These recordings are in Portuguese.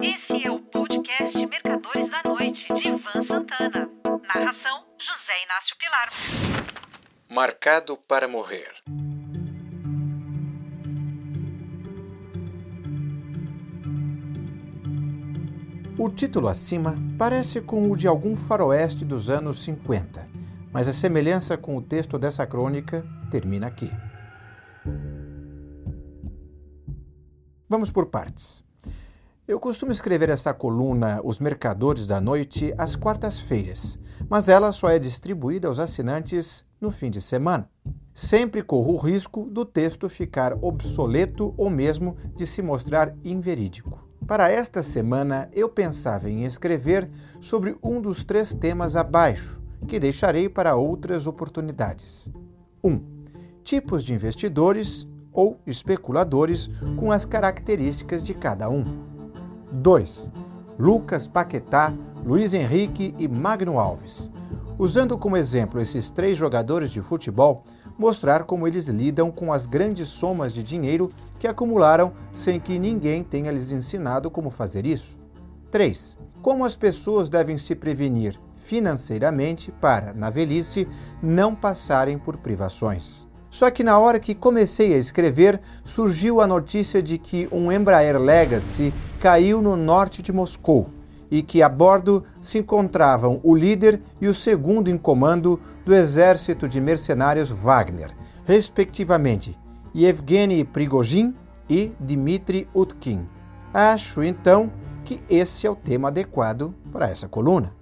Esse é o podcast Mercadores da Noite, de Ivan Santana. Narração: José Inácio Pilar. Marcado para morrer. O título acima parece com o de algum faroeste dos anos 50, mas a semelhança com o texto dessa crônica termina aqui. Vamos por partes. Eu costumo escrever essa coluna Os Mercadores da Noite às quartas-feiras, mas ela só é distribuída aos assinantes no fim de semana. Sempre corro o risco do texto ficar obsoleto ou mesmo de se mostrar inverídico. Para esta semana, eu pensava em escrever sobre um dos três temas abaixo, que deixarei para outras oportunidades. 1. Um, tipos de investidores ou especuladores com as características de cada um. 2. Lucas Paquetá, Luiz Henrique e Magno Alves. Usando como exemplo esses três jogadores de futebol, mostrar como eles lidam com as grandes somas de dinheiro que acumularam sem que ninguém tenha lhes ensinado como fazer isso. 3. Como as pessoas devem se prevenir financeiramente para, na velhice, não passarem por privações. Só que na hora que comecei a escrever, surgiu a notícia de que um Embraer Legacy caiu no norte de Moscou e que a bordo se encontravam o líder e o segundo em comando do exército de mercenários Wagner, respectivamente Yevgeny Prigozhin e Dmitry Utkin. Acho então que esse é o tema adequado para essa coluna.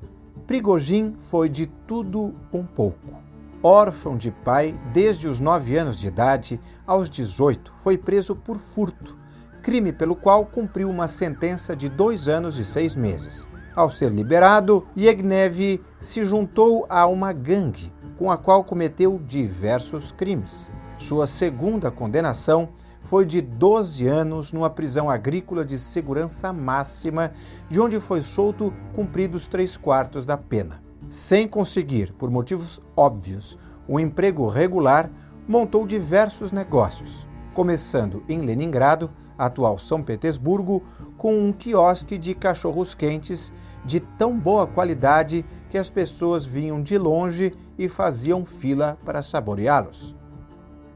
Prigozhin foi de tudo um pouco órfão de pai desde os 9 anos de idade, aos 18 foi preso por furto, crime pelo qual cumpriu uma sentença de dois anos e seis meses. Ao ser liberado, Yegnev se juntou a uma gangue com a qual cometeu diversos crimes. Sua segunda condenação foi de 12 anos numa prisão agrícola de segurança máxima, de onde foi solto cumpridos três quartos da pena. Sem conseguir, por motivos óbvios, um emprego regular, montou diversos negócios, começando em Leningrado, atual São Petersburgo, com um quiosque de cachorros quentes de tão boa qualidade que as pessoas vinham de longe e faziam fila para saboreá-los.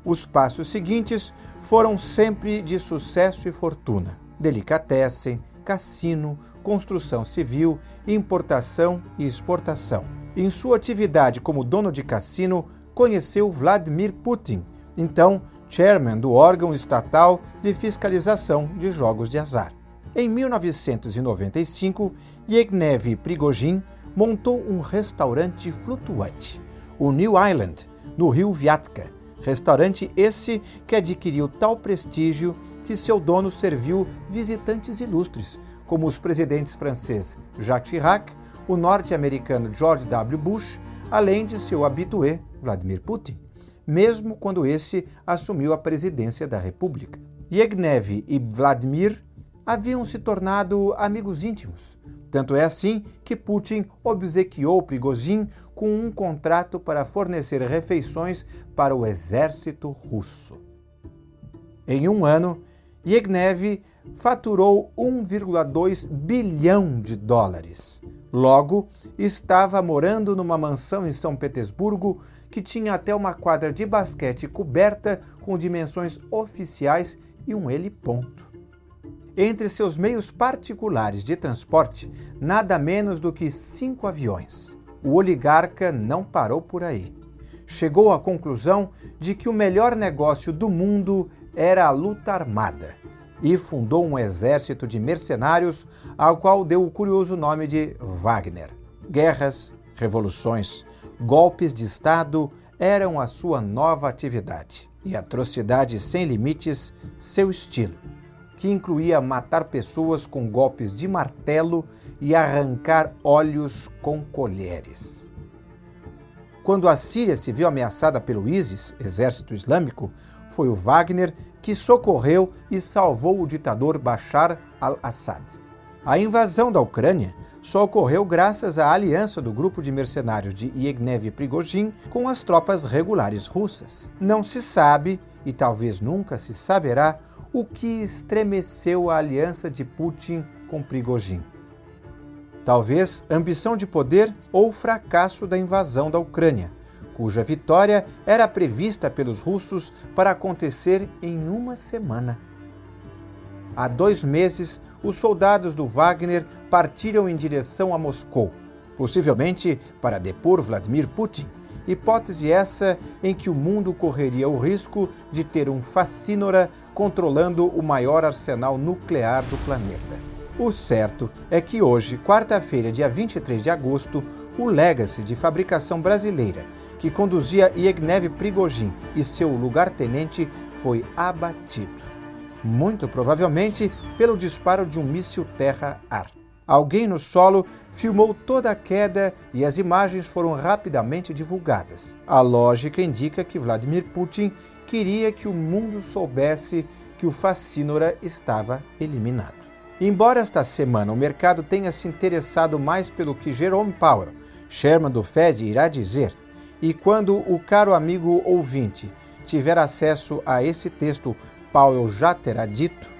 Os passos seguintes foram sempre de sucesso e fortuna: delicatessen, cassino, construção civil, importação e exportação. Em sua atividade como dono de cassino, conheceu Vladimir Putin, então chairman do órgão estatal de fiscalização de jogos de azar. Em 1995, Yevgeny Prigozhin montou um restaurante flutuante, o New Island, no rio Vyatka. Restaurante esse que adquiriu tal prestígio que seu dono serviu visitantes ilustres, como os presidentes francês Jacques Chirac, o norte-americano George W. Bush, além de seu habitué Vladimir Putin, mesmo quando esse assumiu a presidência da República. Yevgeny e Vladimir haviam se tornado amigos íntimos. Tanto é assim que Putin obsequiou Prigozhin com um contrato para fornecer refeições para o exército russo. Em um ano, Yevgeny faturou 1,2 bilhão de dólares. Logo, estava morando numa mansão em São Petersburgo que tinha até uma quadra de basquete coberta com dimensões oficiais e um heliponto. Entre seus meios particulares de transporte, nada menos do que cinco aviões. O oligarca não parou por aí. Chegou à conclusão de que o melhor negócio do mundo era a luta armada e fundou um exército de mercenários ao qual deu o curioso nome de Wagner. Guerras, revoluções, golpes de Estado eram a sua nova atividade e atrocidade sem limites seu estilo, que incluía matar pessoas com golpes de martelo e arrancar olhos com colheres. Quando a Síria se viu ameaçada pelo ISIS, exército islâmico, foi o Wagner que socorreu e salvou o ditador Bashar al-Assad. A invasão da Ucrânia só ocorreu graças à aliança do grupo de mercenários de Yevgeny Prigozhin com as tropas regulares russas. Não se sabe, e talvez nunca se saberá, o que estremeceu a aliança de Putin com Prigogine. Talvez ambição de poder ou fracasso da invasão da Ucrânia, cuja vitória era prevista pelos russos para acontecer em uma semana. Há dois meses, os soldados do Wagner partiram em direção a Moscou, possivelmente para depor Vladimir Putin, hipótese essa em que o mundo correria o risco de ter um fascínora controlando o maior arsenal nuclear do planeta. O certo é que hoje, quarta-feira, dia 23 de agosto, o Legacy de fabricação brasileira, que conduzia Yegnev Prigogine e seu lugar-tenente, foi abatido. Muito provavelmente pelo disparo de um míssil terra-ar. Alguém no solo filmou toda a queda e as imagens foram rapidamente divulgadas. A lógica indica que Vladimir Putin queria que o mundo soubesse que o Facínora estava eliminado. Embora esta semana o mercado tenha se interessado mais pelo que Jerome Powell, chairman do Fed, irá dizer, e quando o caro amigo ouvinte tiver acesso a esse texto, Powell já terá dito,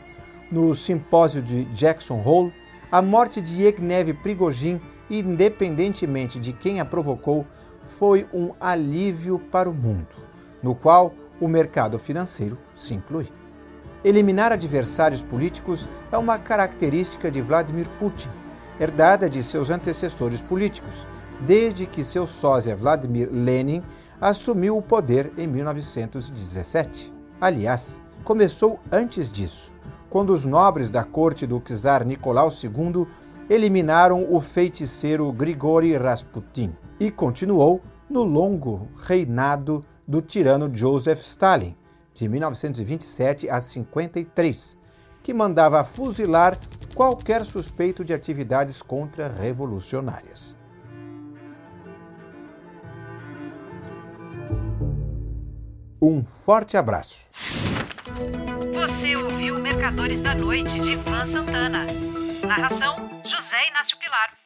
no simpósio de Jackson Hole, a morte de Yegnev Prigogine, independentemente de quem a provocou, foi um alívio para o mundo, no qual o mercado financeiro se inclui. Eliminar adversários políticos é uma característica de Vladimir Putin, herdada de seus antecessores políticos, desde que seu sósia Vladimir Lenin assumiu o poder em 1917. Aliás, começou antes disso, quando os nobres da corte do czar Nicolau II eliminaram o feiticeiro Grigori Rasputin e continuou no longo reinado do tirano Joseph Stalin, de 1927 a 53, que mandava fuzilar qualquer suspeito de atividades contra-revolucionárias. Um forte abraço. Você ouviu Mercadores da Noite de Ivan Santana. Narração: José Inácio Pilar.